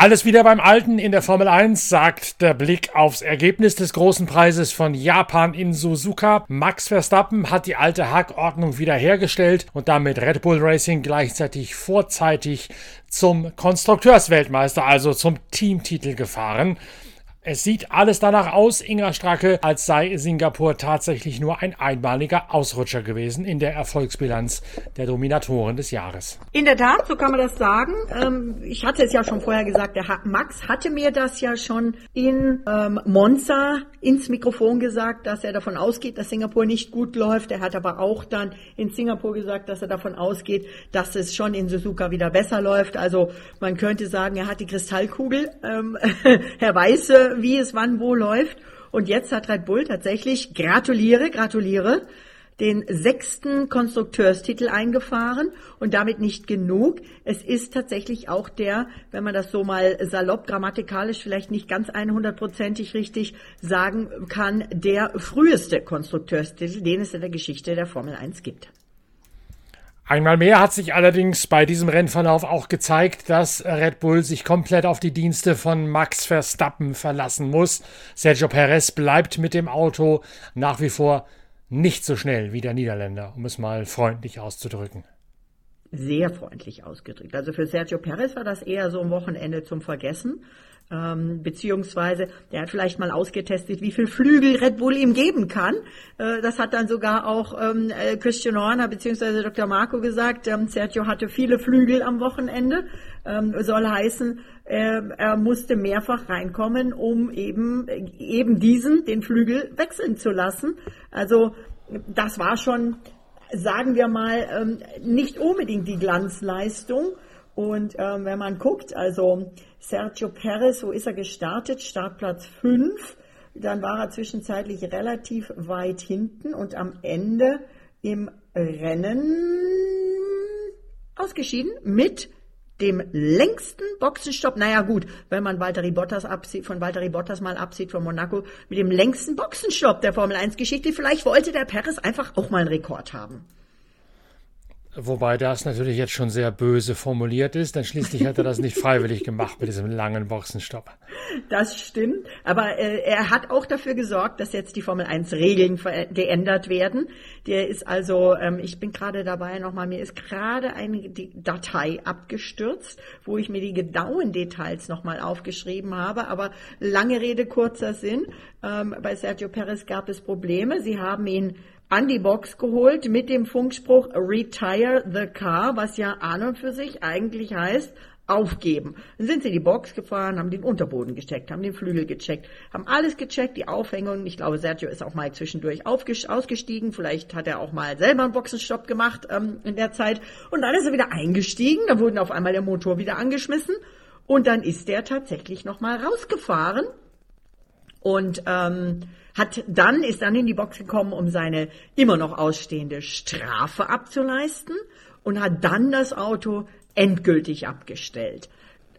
Alles wieder beim Alten in der Formel 1, sagt der Blick aufs Ergebnis des großen Preises von Japan in Suzuka. Max Verstappen hat die alte Hackordnung wiederhergestellt und damit Red Bull Racing gleichzeitig vorzeitig zum Konstrukteursweltmeister, also zum Teamtitel gefahren. Es sieht alles danach aus, Inga Stracke, als sei Singapur tatsächlich nur ein einmaliger Ausrutscher gewesen in der Erfolgsbilanz der Dominatoren des Jahres. In der Tat, so kann man das sagen. Ähm, ich hatte es ja schon vorher gesagt, der Max hatte mir das ja schon in ähm, Monza ins Mikrofon gesagt, dass er davon ausgeht, dass Singapur nicht gut läuft. Er hat aber auch dann in Singapur gesagt, dass er davon ausgeht, dass es schon in Suzuka wieder besser läuft. Also man könnte sagen, er hat die Kristallkugel. Ähm, er weiß, wie es wann wo läuft. Und jetzt hat Red Bull tatsächlich, gratuliere, gratuliere, den sechsten Konstrukteurstitel eingefahren und damit nicht genug. Es ist tatsächlich auch der, wenn man das so mal salopp grammatikalisch vielleicht nicht ganz 100%ig richtig sagen kann, der früheste Konstrukteurstitel, den es in der Geschichte der Formel 1 gibt. Einmal mehr hat sich allerdings bei diesem Rennverlauf auch gezeigt, dass Red Bull sich komplett auf die Dienste von Max Verstappen verlassen muss. Sergio Perez bleibt mit dem Auto nach wie vor nicht so schnell wie der Niederländer, um es mal freundlich auszudrücken. Sehr freundlich ausgedrückt. Also für Sergio Perez war das eher so ein Wochenende zum Vergessen ähm, beziehungsweise der hat vielleicht mal ausgetestet, wie viel Flügel Red Bull ihm geben kann. Äh, das hat dann sogar auch ähm, äh, Christian Horner beziehungsweise Dr. Marco gesagt. Ähm, Sergio hatte viele Flügel am Wochenende. Ähm, soll heißen, äh, er musste mehrfach reinkommen, um eben eben diesen den Flügel wechseln zu lassen. Also das war schon, sagen wir mal, ähm, nicht unbedingt die Glanzleistung. Und ähm, wenn man guckt, also Sergio Perez, wo ist er gestartet? Startplatz 5. Dann war er zwischenzeitlich relativ weit hinten und am Ende im Rennen ausgeschieden mit dem längsten Boxenstopp, naja gut, wenn man Valtteri Bottas absieht, von Valtteri Bottas mal absieht von Monaco, mit dem längsten Boxenstopp der Formel 1 Geschichte. Vielleicht wollte der Perez einfach auch mal einen Rekord haben. Wobei das natürlich jetzt schon sehr böse formuliert ist, denn schließlich hat er das nicht freiwillig gemacht mit diesem langen Boxenstopp. Das stimmt, aber äh, er hat auch dafür gesorgt, dass jetzt die Formel 1 Regeln geändert werden. Der ist also, ähm, ich bin gerade dabei nochmal, mir ist gerade eine Datei abgestürzt, wo ich mir die genauen Details nochmal aufgeschrieben habe, aber lange Rede, kurzer Sinn. Ähm, bei Sergio Perez gab es Probleme. Sie haben ihn an die Box geholt mit dem Funkspruch Retire the Car, was ja an und für sich eigentlich heißt, aufgeben. Dann sind sie in die Box gefahren, haben den Unterboden gecheckt, haben den Flügel gecheckt, haben alles gecheckt, die Aufhängung. Ich glaube, Sergio ist auch mal zwischendurch ausgestiegen. Vielleicht hat er auch mal selber einen Boxenstopp gemacht ähm, in der Zeit. Und dann ist er wieder eingestiegen. Da wurden auf einmal der Motor wieder angeschmissen. Und dann ist er tatsächlich nochmal rausgefahren. Und ähm, hat dann, ist dann in die Box gekommen, um seine immer noch ausstehende Strafe abzuleisten und hat dann das Auto endgültig abgestellt.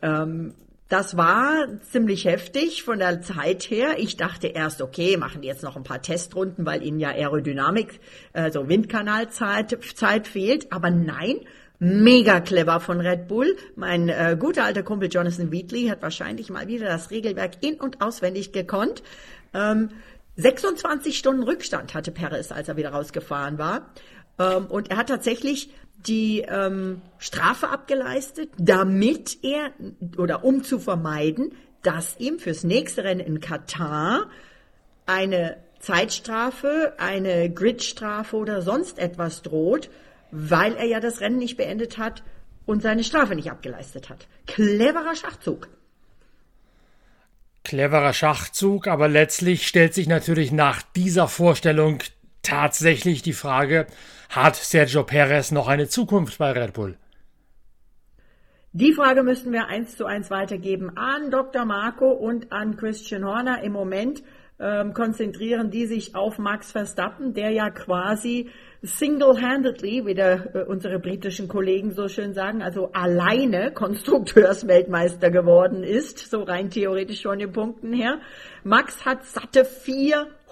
Ähm, das war ziemlich heftig von der Zeit her. Ich dachte erst, okay, machen die jetzt noch ein paar Testrunden, weil ihnen ja Aerodynamik, also Windkanalzeit Zeit fehlt. Aber nein, mega clever von Red Bull. Mein äh, guter alter Kumpel Jonathan Wheatley hat wahrscheinlich mal wieder das Regelwerk in- und auswendig gekonnt. Ähm, 26 Stunden Rückstand hatte Perez, als er wieder rausgefahren war. Ähm, und er hat tatsächlich die ähm, Strafe abgeleistet, damit er oder um zu vermeiden, dass ihm fürs nächste Rennen in Katar eine Zeitstrafe, eine Gridstrafe oder sonst etwas droht, weil er ja das Rennen nicht beendet hat und seine Strafe nicht abgeleistet hat. Cleverer Schachzug. Cleverer Schachzug, aber letztlich stellt sich natürlich nach dieser Vorstellung tatsächlich die Frage, hat Sergio Perez noch eine Zukunft bei Red Bull? Die Frage müssten wir eins zu eins weitergeben an Dr. Marco und an Christian Horner. Im Moment ähm, konzentrieren die sich auf Max Verstappen, der ja quasi single-handedly, wie der, äh, unsere britischen Kollegen so schön sagen, also alleine Konstrukteursweltmeister geworden ist, so rein theoretisch von den Punkten her. Max hat satte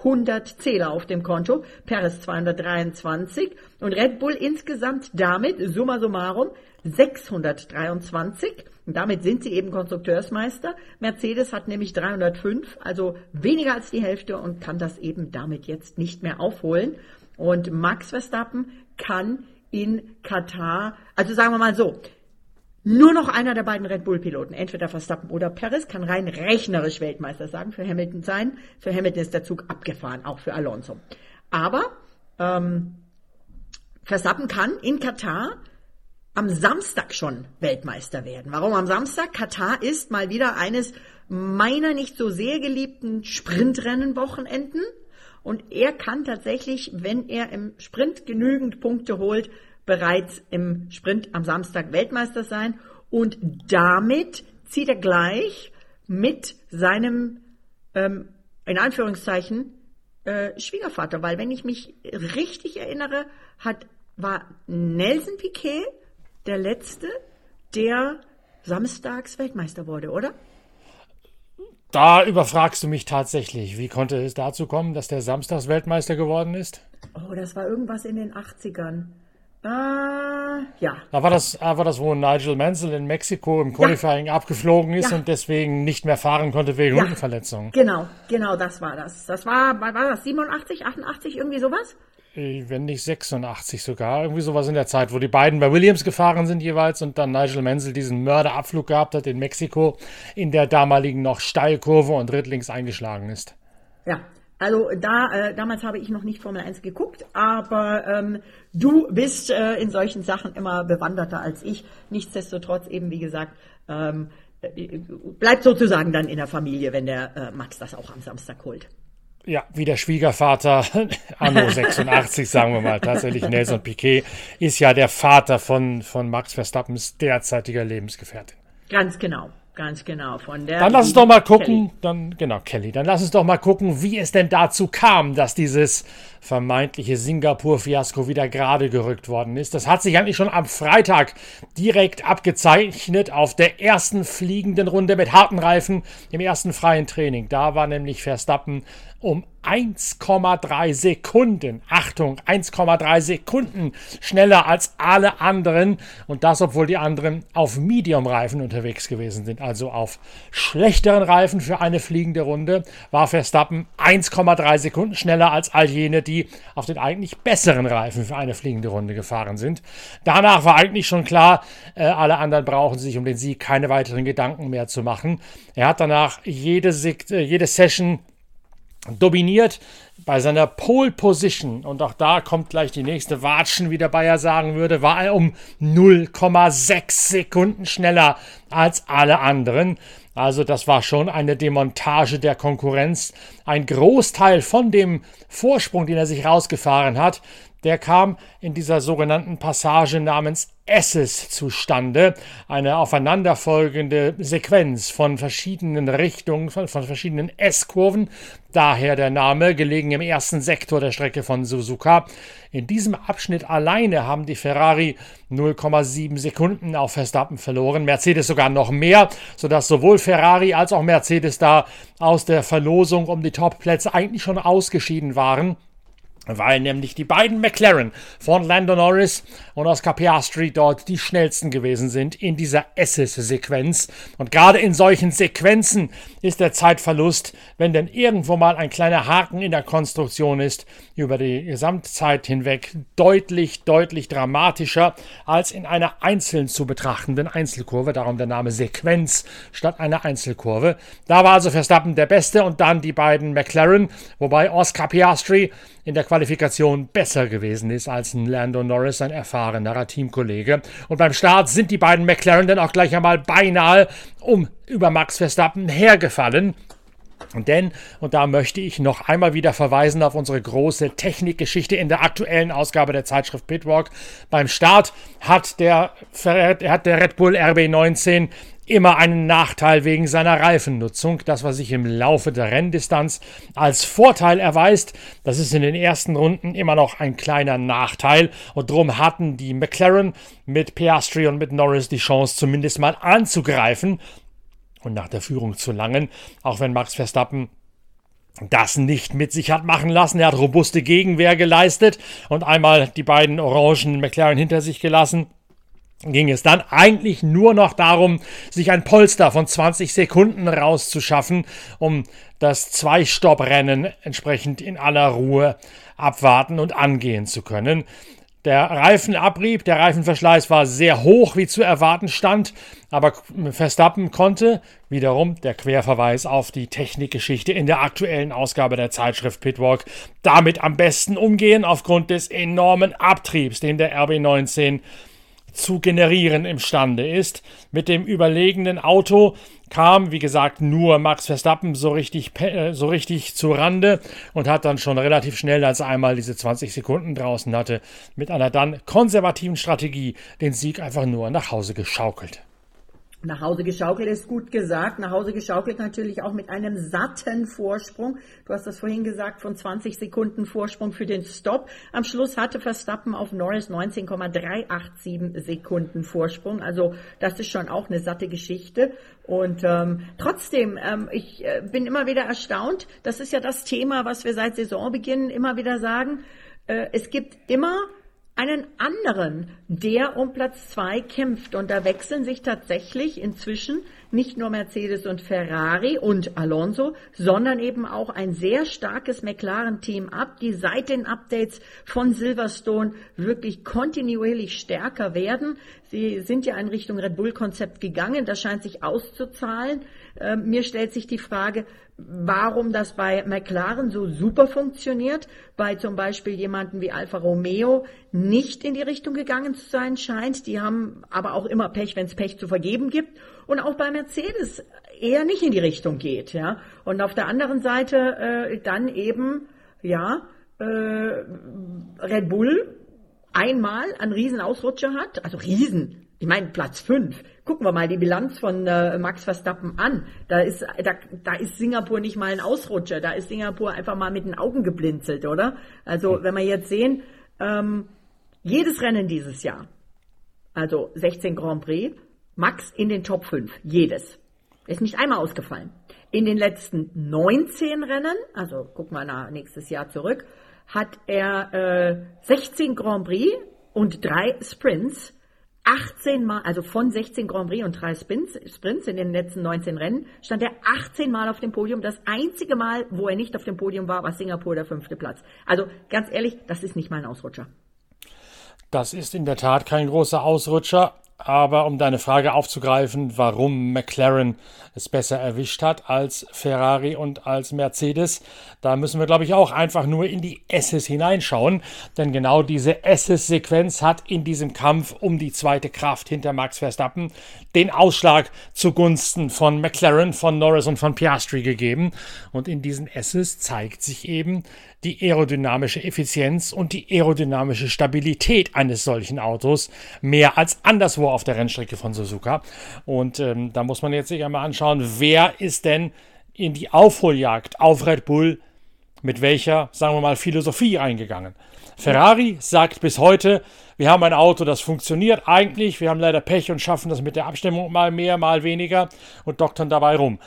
100 Zähler auf dem Konto, Perez 223 und Red Bull insgesamt damit, summa summarum, 623. Und damit sind sie eben Konstrukteursmeister. Mercedes hat nämlich 305, also weniger als die Hälfte und kann das eben damit jetzt nicht mehr aufholen. Und Max Verstappen kann in Katar, also sagen wir mal so, nur noch einer der beiden Red Bull-Piloten, entweder Verstappen oder Perez, kann rein rechnerisch Weltmeister sagen, für Hamilton sein. Für Hamilton ist der Zug abgefahren, auch für Alonso. Aber ähm, Verstappen kann in Katar am Samstag schon Weltmeister werden. Warum am Samstag? Katar ist mal wieder eines meiner nicht so sehr geliebten Sprintrennenwochenenden. Und er kann tatsächlich, wenn er im Sprint genügend Punkte holt, bereits im Sprint am Samstag Weltmeister sein und damit zieht er gleich mit seinem, ähm, in Anführungszeichen, äh, Schwiegervater, weil wenn ich mich richtig erinnere, hat, war Nelson Piquet der Letzte, der samstags Weltmeister wurde, oder? Da überfragst du mich tatsächlich. Wie konnte es dazu kommen, dass der samstags Weltmeister geworden ist? Oh, das war irgendwas in den 80ern. Äh, ja. Da war das, war das, wo Nigel Mansell in Mexiko im Qualifying ja. abgeflogen ist ja. und deswegen nicht mehr fahren konnte wegen ja. Rückenverletzung. Genau, genau, das war das. Das war, war das 87, 88, irgendwie sowas? Wenn nicht 86 sogar, irgendwie sowas in der Zeit, wo die beiden bei Williams gefahren sind jeweils und dann Nigel Mansell diesen Mörderabflug gehabt hat in Mexiko in der damaligen noch Steilkurve und drittlinks eingeschlagen ist. Ja, also da, äh, damals habe ich noch nicht Formel 1 geguckt, aber ähm, du bist äh, in solchen Sachen immer bewanderter als ich. Nichtsdestotrotz eben, wie gesagt, ähm, äh, bleibt sozusagen dann in der Familie, wenn der äh, Max das auch am Samstag holt. Ja, wie der Schwiegervater Anno 86, sagen wir mal. Tatsächlich Nelson Piquet ist ja der Vater von, von Max Verstappens derzeitiger Lebensgefährtin. Ganz genau. Ganz genau, von der. Dann lass uns doch mal gucken, Kelly. dann, genau, Kelly, dann lass uns doch mal gucken, wie es denn dazu kam, dass dieses vermeintliche Singapur-Fiasko wieder gerade gerückt worden ist. Das hat sich eigentlich schon am Freitag direkt abgezeichnet auf der ersten fliegenden Runde mit harten Reifen im ersten freien Training. Da war nämlich Verstappen um 1,3 Sekunden, Achtung, 1,3 Sekunden schneller als alle anderen und das, obwohl die anderen auf Medium-Reifen unterwegs gewesen sind, also auf schlechteren Reifen für eine fliegende Runde, war Verstappen 1,3 Sekunden schneller als all jene, die auf den eigentlich besseren Reifen für eine fliegende Runde gefahren sind. Danach war eigentlich schon klar, äh, alle anderen brauchen sich um den Sieg keine weiteren Gedanken mehr zu machen. Er hat danach jede, äh, jede Session dominiert bei seiner Pole Position, und auch da kommt gleich die nächste Watschen, wie der Bayer sagen würde, war er um 0,6 Sekunden schneller als alle anderen. Also das war schon eine Demontage der Konkurrenz. Ein Großteil von dem Vorsprung, den er sich rausgefahren hat, der kam in dieser sogenannten Passage namens Esses zustande, eine aufeinanderfolgende Sequenz von verschiedenen Richtungen, von, von verschiedenen S-Kurven, daher der Name, gelegen im ersten Sektor der Strecke von Suzuka. In diesem Abschnitt alleine haben die Ferrari 0,7 Sekunden auf Verstappen verloren, Mercedes sogar noch mehr, sodass sowohl Ferrari als auch Mercedes da aus der Verlosung um die Topplätze eigentlich schon ausgeschieden waren weil nämlich die beiden McLaren von Lando Norris und Oscar Piastri dort die schnellsten gewesen sind in dieser Esses-Sequenz. Und gerade in solchen Sequenzen ist der Zeitverlust, wenn denn irgendwo mal ein kleiner Haken in der Konstruktion ist, über die Gesamtzeit hinweg deutlich, deutlich dramatischer als in einer einzeln zu betrachtenden Einzelkurve. Darum der Name Sequenz statt einer Einzelkurve. Da war also Verstappen der Beste und dann die beiden McLaren, wobei Oscar Piastri in der Qualifikation besser gewesen ist als ein Lando Norris, ein erfahrenerer Teamkollege. Und beim Start sind die beiden McLaren dann auch gleich einmal beinahe um über Max Verstappen hergefallen. Denn, und da möchte ich noch einmal wieder verweisen auf unsere große Technikgeschichte in der aktuellen Ausgabe der Zeitschrift Pitwalk. Beim Start hat der, hat der Red Bull RB19 immer einen Nachteil wegen seiner Reifennutzung. Das, was sich im Laufe der Renndistanz als Vorteil erweist, das ist in den ersten Runden immer noch ein kleiner Nachteil. Und darum hatten die McLaren mit Piastri und mit Norris die Chance, zumindest mal anzugreifen und nach der Führung zu langen, auch wenn Max Verstappen das nicht mit sich hat machen lassen. Er hat robuste Gegenwehr geleistet und einmal die beiden orangen McLaren hinter sich gelassen ging es dann eigentlich nur noch darum, sich ein Polster von 20 Sekunden rauszuschaffen, um das Zwei-Stopp-Rennen entsprechend in aller Ruhe abwarten und angehen zu können. Der Reifenabrieb, der Reifenverschleiß war sehr hoch, wie zu erwarten stand, aber Verstappen konnte, wiederum der Querverweis auf die Technikgeschichte in der aktuellen Ausgabe der Zeitschrift Pitwalk, damit am besten umgehen aufgrund des enormen Abtriebs, den der RB19 zu generieren imstande ist. Mit dem überlegenen Auto kam, wie gesagt, nur Max Verstappen so richtig, äh, so richtig zu Rande und hat dann schon relativ schnell, als er einmal diese 20 Sekunden draußen hatte, mit einer dann konservativen Strategie den Sieg einfach nur nach Hause geschaukelt. Nach Hause geschaukelt ist gut gesagt. Nach Hause geschaukelt natürlich auch mit einem satten Vorsprung. Du hast das vorhin gesagt, von 20 Sekunden Vorsprung für den Stop. Am Schluss hatte Verstappen auf Norris 19,387 Sekunden Vorsprung. Also das ist schon auch eine satte Geschichte. Und ähm, trotzdem, ähm, ich äh, bin immer wieder erstaunt. Das ist ja das Thema, was wir seit Saisonbeginn immer wieder sagen. Äh, es gibt immer einen anderen, der um Platz zwei kämpft. Und da wechseln sich tatsächlich inzwischen nicht nur Mercedes und Ferrari und Alonso, sondern eben auch ein sehr starkes McLaren-Team ab, die seit den Updates von Silverstone wirklich kontinuierlich stärker werden. Sie sind ja in Richtung Red Bull-Konzept gegangen. Das scheint sich auszuzahlen. Äh, mir stellt sich die Frage, warum das bei McLaren so super funktioniert, bei zum Beispiel jemanden wie Alfa Romeo nicht in die Richtung gegangen zu sein scheint. Die haben aber auch immer Pech, wenn es Pech zu vergeben gibt. Und auch bei Mercedes eher nicht in die Richtung geht. Ja. Und auf der anderen Seite äh, dann eben, ja, äh, Red Bull einmal einen Riesenausrutscher hat, also Riesen, ich meine Platz fünf. Gucken wir mal die Bilanz von äh, Max Verstappen an. Da ist, da, da ist Singapur nicht mal ein Ausrutscher, da ist Singapur einfach mal mit den Augen geblinzelt, oder? Also hm. wenn wir jetzt sehen, ähm, jedes Rennen dieses Jahr, also 16 Grand Prix, Max in den Top 5, jedes. Ist nicht einmal ausgefallen. In den letzten 19 Rennen, also gucken wir nach nächstes Jahr zurück, hat er äh, 16 Grand Prix und drei Sprints 18 Mal, also von 16 Grand Prix und drei Sprints, Sprints in den letzten 19 Rennen, stand er 18 Mal auf dem Podium. Das einzige Mal, wo er nicht auf dem Podium war, war Singapur der fünfte Platz. Also ganz ehrlich, das ist nicht mal ein Ausrutscher. Das ist in der Tat kein großer Ausrutscher. Aber um deine Frage aufzugreifen, warum McLaren es besser erwischt hat als Ferrari und als Mercedes, da müssen wir, glaube ich, auch einfach nur in die S's hineinschauen. Denn genau diese S's-Sequenz hat in diesem Kampf um die zweite Kraft hinter Max Verstappen den Ausschlag zugunsten von McLaren, von Norris und von Piastri gegeben. Und in diesen S's zeigt sich eben, die aerodynamische Effizienz und die aerodynamische Stabilität eines solchen Autos mehr als anderswo auf der Rennstrecke von Suzuka. Und ähm, da muss man jetzt sich einmal anschauen, wer ist denn in die Aufholjagd auf Red Bull mit welcher, sagen wir mal, Philosophie eingegangen. Ferrari sagt bis heute, wir haben ein Auto, das funktioniert eigentlich, wir haben leider Pech und schaffen das mit der Abstimmung mal mehr, mal weniger und doktern dabei rum.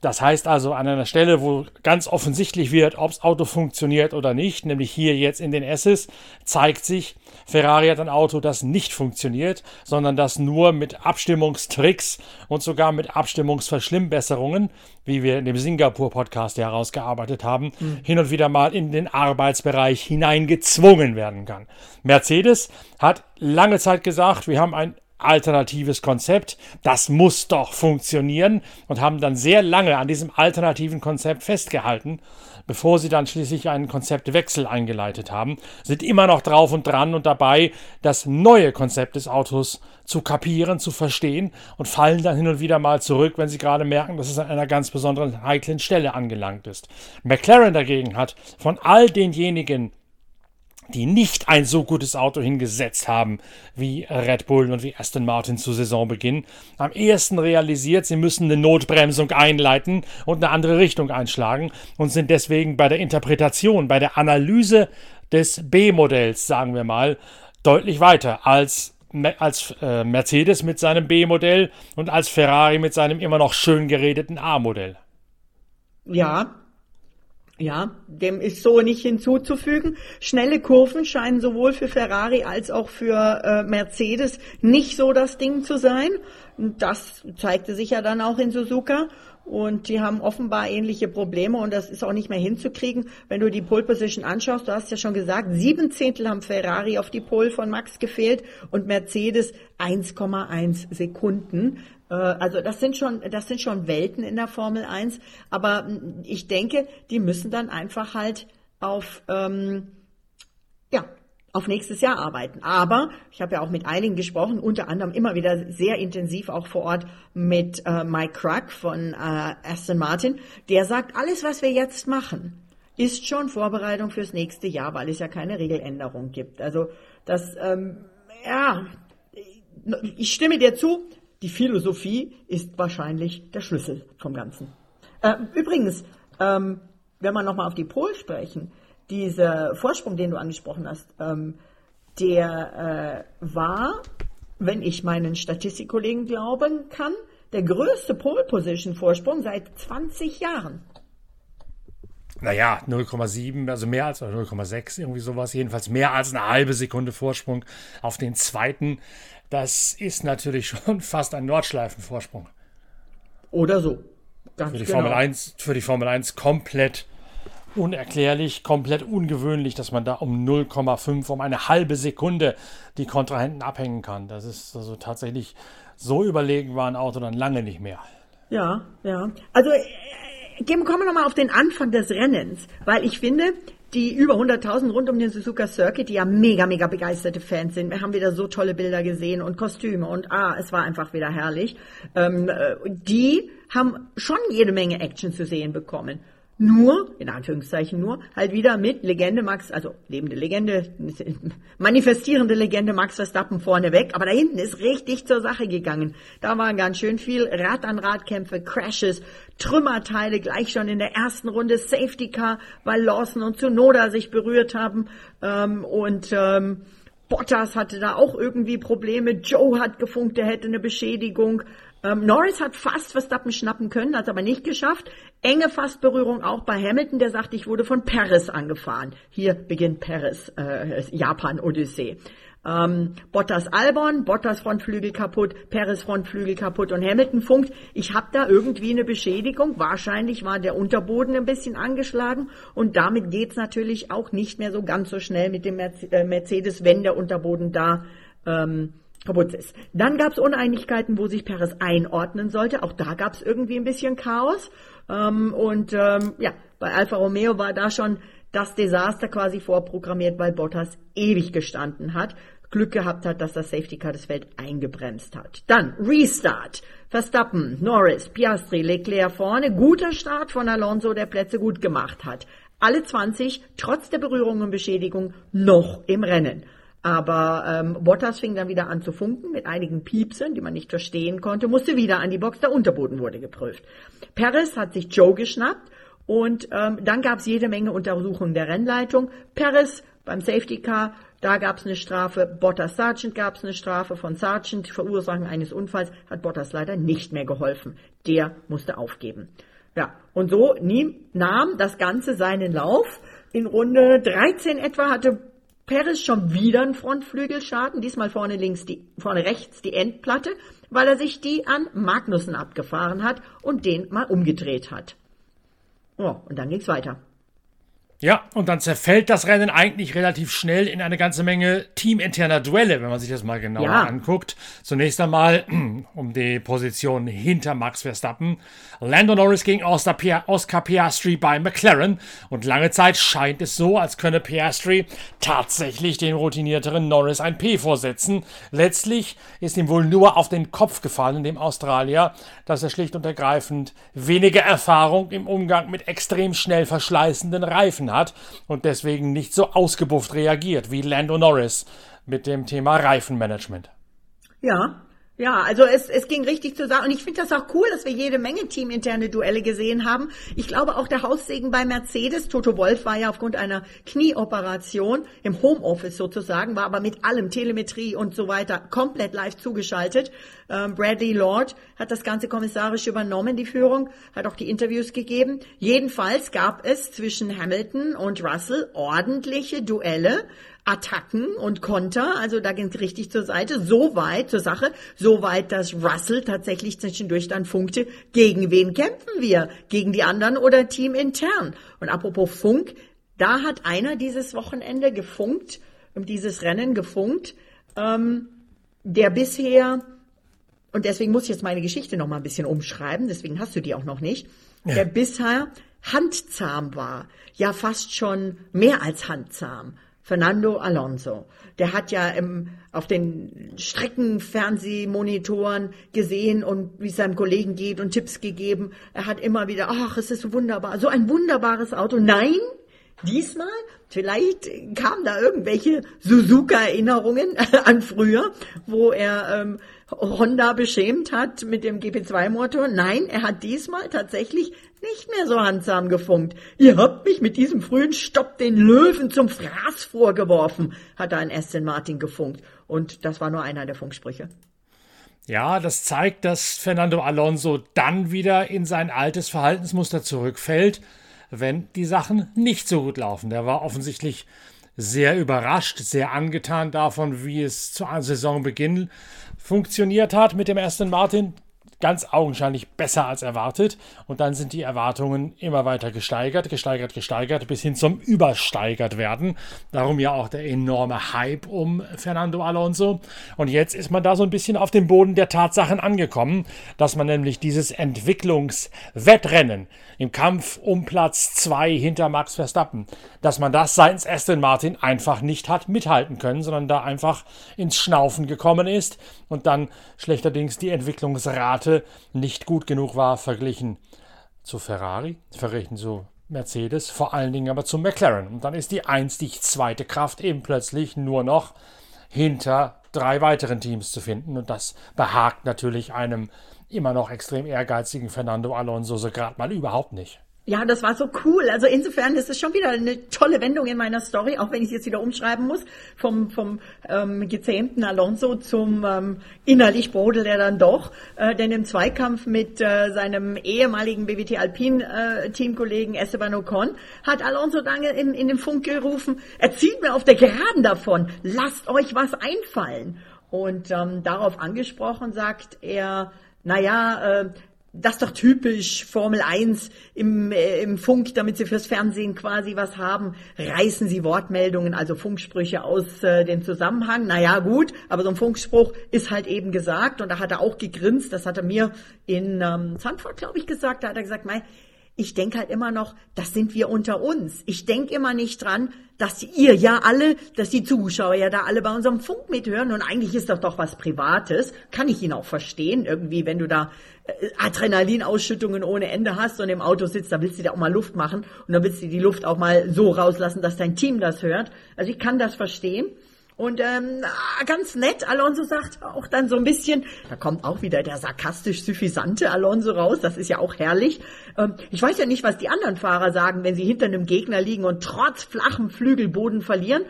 Das heißt also an einer Stelle, wo ganz offensichtlich wird, ob das Auto funktioniert oder nicht, nämlich hier jetzt in den S's, zeigt sich, Ferrari hat ein Auto, das nicht funktioniert, sondern das nur mit Abstimmungstricks und sogar mit Abstimmungsverschlimmbesserungen, wie wir in dem Singapur-Podcast herausgearbeitet haben, mhm. hin und wieder mal in den Arbeitsbereich hineingezwungen werden kann. Mercedes hat lange Zeit gesagt, wir haben ein alternatives Konzept. Das muss doch funktionieren und haben dann sehr lange an diesem alternativen Konzept festgehalten, bevor sie dann schließlich einen Konzeptwechsel eingeleitet haben, sind immer noch drauf und dran und dabei, das neue Konzept des Autos zu kapieren, zu verstehen und fallen dann hin und wieder mal zurück, wenn sie gerade merken, dass es an einer ganz besonderen heiklen Stelle angelangt ist. McLaren dagegen hat von all denjenigen die nicht ein so gutes Auto hingesetzt haben wie Red Bull und wie Aston Martin zu Saisonbeginn, am ehesten realisiert, sie müssen eine Notbremsung einleiten und eine andere Richtung einschlagen und sind deswegen bei der Interpretation, bei der Analyse des B-Modells, sagen wir mal, deutlich weiter als als äh, Mercedes mit seinem B-Modell und als Ferrari mit seinem immer noch schön geredeten A-Modell. Ja, Ja, dem ist so nicht hinzuzufügen. Schnelle Kurven scheinen sowohl für Ferrari als auch für äh, Mercedes nicht so das Ding zu sein. Das zeigte sich ja dann auch in Suzuka. Und die haben offenbar ähnliche Probleme und das ist auch nicht mehr hinzukriegen. Wenn du die Pole Position anschaust, du hast ja schon gesagt, sieben Zehntel haben Ferrari auf die Pole von Max gefehlt und Mercedes 1,1 Sekunden. Äh, also das sind schon, das sind schon Welten in der Formel 1. Aber ich denke, die müssen dann einfach halt auf, ähm, ja, auf nächstes Jahr arbeiten. Aber ich habe ja auch mit einigen gesprochen, unter anderem immer wieder sehr intensiv auch vor Ort mit äh, Mike Crack von äh, Aston Martin. Der sagt, alles, was wir jetzt machen, ist schon Vorbereitung fürs nächste Jahr, weil es ja keine Regeländerung gibt. Also das, ähm, ja, ich stimme dir zu. Die Philosophie ist wahrscheinlich der Schlüssel vom Ganzen. Äh, übrigens, ähm, wenn wir nochmal auf die Pol sprechen, dieser Vorsprung, den du angesprochen hast, ähm, der äh, war, wenn ich meinen Statistikkollegen glauben kann, der größte Pole Position Vorsprung seit 20 Jahren. Naja, 0,7, also mehr als 0,6, irgendwie sowas. Jedenfalls mehr als eine halbe Sekunde Vorsprung auf den zweiten. Das ist natürlich schon fast ein Nordschleifenvorsprung. Oder so. Ganz für die genau. Formel 1, für die Formel 1 komplett unerklärlich, komplett ungewöhnlich, dass man da um 0,5, um eine halbe Sekunde die Kontrahenten abhängen kann. Das ist also tatsächlich so überlegen war ein Auto dann lange nicht mehr. Ja, ja. Also äh, kommen wir nochmal auf den Anfang des Rennens, weil ich finde, die über 100.000 rund um den Suzuka Circuit, die ja mega, mega begeisterte Fans sind. Wir haben wieder so tolle Bilder gesehen und Kostüme und ah, es war einfach wieder herrlich. Ähm, äh, die haben schon jede Menge Action zu sehen bekommen nur, in Anführungszeichen nur, halt wieder mit Legende Max, also lebende Legende, manifestierende Legende Max Verstappen vorneweg, aber da hinten ist richtig zur Sache gegangen. Da waren ganz schön viel Rad-an-Rad-Kämpfe, Crashes, Trümmerteile gleich schon in der ersten Runde, Safety Car, weil Lawson und Tsunoda sich berührt haben ähm, und ähm, Bottas hatte da auch irgendwie Probleme, Joe hat gefunkt, er hätte eine Beschädigung. Ähm, Norris hat fast Verstappen schnappen können, hat es aber nicht geschafft. Enge Fastberührung auch bei Hamilton, der sagt, ich wurde von Paris angefahren. Hier beginnt Paris, äh, Japan-Odyssee. Ähm, Bottas Albon, Bottas Frontflügel kaputt, Paris Frontflügel kaputt und Hamilton funkt, ich habe da irgendwie eine Beschädigung. Wahrscheinlich war der Unterboden ein bisschen angeschlagen und damit geht's natürlich auch nicht mehr so ganz so schnell mit dem äh, Mercedes, wenn der Unterboden da ähm, ist. Dann gab es Uneinigkeiten, wo sich Perez einordnen sollte. Auch da gab es irgendwie ein bisschen Chaos. Ähm, und ähm, ja, bei Alfa Romeo war da schon das Desaster quasi vorprogrammiert, weil Bottas ewig gestanden hat. Glück gehabt hat, dass das Safety Car das Feld eingebremst hat. Dann Restart. Verstappen, Norris, Piastri, Leclerc vorne. Guter Start von Alonso, der Plätze gut gemacht hat. Alle 20, trotz der Berührung und Beschädigung, noch im Rennen. Aber ähm, Bottas fing dann wieder an zu funken mit einigen Piepsen, die man nicht verstehen konnte, musste wieder an die Box, der Unterboden wurde geprüft. Perez hat sich Joe geschnappt und ähm, dann gab es jede Menge Untersuchungen der Rennleitung. Perez beim Safety Car, da gab es eine Strafe, Bottas Sargent gab es eine Strafe von Sargent, Verursachen eines Unfalls hat Bottas leider nicht mehr geholfen. Der musste aufgeben. Ja, und so nahm das Ganze seinen Lauf. In Runde 13 etwa hatte Perez schon wieder einen Frontflügelschaden, diesmal vorne links die, vorne rechts die Endplatte, weil er sich die an Magnussen abgefahren hat und den mal umgedreht hat. Oh, und dann ging's weiter. Ja, und dann zerfällt das Rennen eigentlich relativ schnell in eine ganze Menge teaminterner Duelle, wenn man sich das mal genauer ja. anguckt. Zunächst einmal um die Position hinter Max Verstappen. Lando Norris gegen Oscar Piastri bei McLaren. Und lange Zeit scheint es so, als könne Piastri tatsächlich den routinierteren Norris ein P vorsetzen. Letztlich ist ihm wohl nur auf den Kopf gefallen, dem Australier, dass er schlicht und ergreifend weniger Erfahrung im Umgang mit extrem schnell verschleißenden Reifen hat und deswegen nicht so ausgebufft reagiert wie Lando Norris mit dem Thema Reifenmanagement. Ja, Ja, also es, es ging richtig zur Sache. Und ich finde das auch cool, dass wir jede Menge teaminterne Duelle gesehen haben. Ich glaube auch der Haussegen bei Mercedes, Toto Wolf war ja aufgrund einer Knieoperation im Homeoffice sozusagen, war aber mit allem, Telemetrie und so weiter, komplett live zugeschaltet. Ähm, Bradley Lord hat das Ganze kommissarisch übernommen, die Führung, hat auch die Interviews gegeben. Jedenfalls gab es zwischen Hamilton und Russell ordentliche Duelle. Attacken und Konter, also da ging es richtig zur Seite, so weit zur Sache, so weit, dass Russell tatsächlich zwischendurch dann funkte, gegen wen kämpfen wir? Gegen die anderen oder Team intern? Und apropos Funk, da hat einer dieses Wochenende gefunkt, dieses Rennen gefunkt, ähm, der bisher, und deswegen muss ich jetzt meine Geschichte noch mal ein bisschen umschreiben, deswegen hast du die auch noch nicht, ja. der bisher handzahm war, ja fast schon mehr als handzahm Fernando Alonso. Der hat ja im, auf den Streckenfernsehmonitoren gesehen und wie es seinem Kollegen geht und Tipps gegeben. Er hat immer wieder, ach, es ist so wunderbar, so ein wunderbares Auto. Nein, diesmal, vielleicht kamen da irgendwelche Suzuka-Erinnerungen an früher, wo er ähm, Honda beschämt hat mit dem GP2-Motor. Nein, er hat diesmal tatsächlich nicht mehr so handsam gefunkt. Ihr habt mich mit diesem frühen Stopp den Löwen zum Fraß vorgeworfen, hat an Aston Martin gefunkt. Und das war nur einer der Funksprüche. Ja, das zeigt, dass Fernando Alonso dann wieder in sein altes Verhaltensmuster zurückfällt, wenn die Sachen nicht so gut laufen. Der war offensichtlich sehr überrascht, sehr angetan davon, wie es zu Saisonbeginn funktioniert hat mit dem Aston Martin ganz augenscheinlich besser als erwartet. Und dann sind die Erwartungen immer weiter gesteigert, gesteigert, gesteigert, bis hin zum Übersteigert werden. Darum ja auch der enorme Hype um Fernando Alonso. Und jetzt ist man da so ein bisschen auf dem Boden der Tatsachen angekommen, dass man nämlich dieses Entwicklungswettrennen im Kampf um Platz 2 hinter Max Verstappen, dass man das seitens Aston Martin einfach nicht hat mithalten können, sondern da einfach ins Schnaufen gekommen ist und dann schlechterdings die Entwicklungsrate Seite nicht gut genug war, verglichen zu Ferrari, verglichen zu Mercedes, vor allen Dingen aber zu McLaren. Und dann ist die einzig zweite Kraft eben plötzlich nur noch hinter drei weiteren Teams zu finden. Und das behagt natürlich einem immer noch extrem ehrgeizigen Fernando Alonso so gerade mal überhaupt nicht. Ja, das war so cool. Also insofern ist es schon wieder eine tolle Wendung in meiner Story, auch wenn ich es jetzt wieder umschreiben muss, vom, vom ähm, gezähmten Alonso zum ähm, innerlich brodelt er dann doch. Äh, denn im Zweikampf mit äh, seinem ehemaligen BWT Alpin äh, Teamkollegen Esteban Ocon hat Alonso dann in, in den Funk gerufen, erzählt mir auf der Geraden davon, lasst euch was einfallen. Und ähm, darauf angesprochen sagt er, naja, äh, das ist doch typisch Formel 1 im, äh, im Funk, damit sie fürs Fernsehen quasi was haben, reißen sie Wortmeldungen, also Funksprüche aus äh, dem Zusammenhang. Naja, gut, aber so ein Funkspruch ist halt eben gesagt. Und da hat er auch gegrinst, das hat er mir in ähm, Zandvoort, glaube ich, gesagt, da hat er gesagt, mei, ich denke halt immer noch, das sind wir unter uns. Ich denke immer nicht dran, dass ihr ja alle, dass die Zuschauer ja da alle bei unserem Funk mithören und eigentlich ist das doch was Privates. Kann ich ihn auch verstehen. Irgendwie, wenn du da äh, Adrenalinausschüttungen ohne Ende hast und im Auto sitzt, da willst du dir auch mal Luft machen und dann willst du die Luft auch mal so rauslassen, dass dein Team das hört. Also ich kann das verstehen. Und ähm, ganz nett, Alonso sagt auch dann so ein bisschen, da kommt auch wieder der sarkastisch suffisante Alonso raus, das ist ja auch herrlich. Ähm, ich weiß ja nicht, was die anderen Fahrer sagen, wenn sie hinter einem Gegner liegen und trotz flachem Flügelboden verlieren.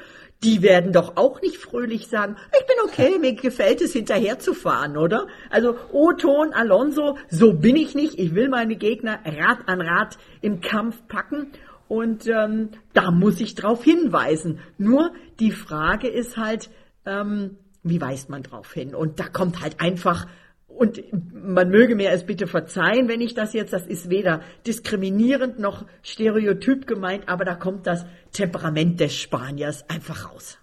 Die werden doch auch nicht fröhlich sagen, ich bin okay, mir gefällt es hinterher zu fahren, oder? Also O-Ton Alonso, so bin ich nicht, ich will meine Gegner Rad an Rad im Kampf packen und ähm, da muss ich drauf hinweisen. Nur die Frage ist halt, ähm, wie weist man drauf hin? Und da kommt halt einfach, und man möge mir es bitte verzeihen, wenn ich das jetzt, das ist weder diskriminierend noch stereotyp gemeint, aber da kommt das Temperament des Spaniers einfach raus.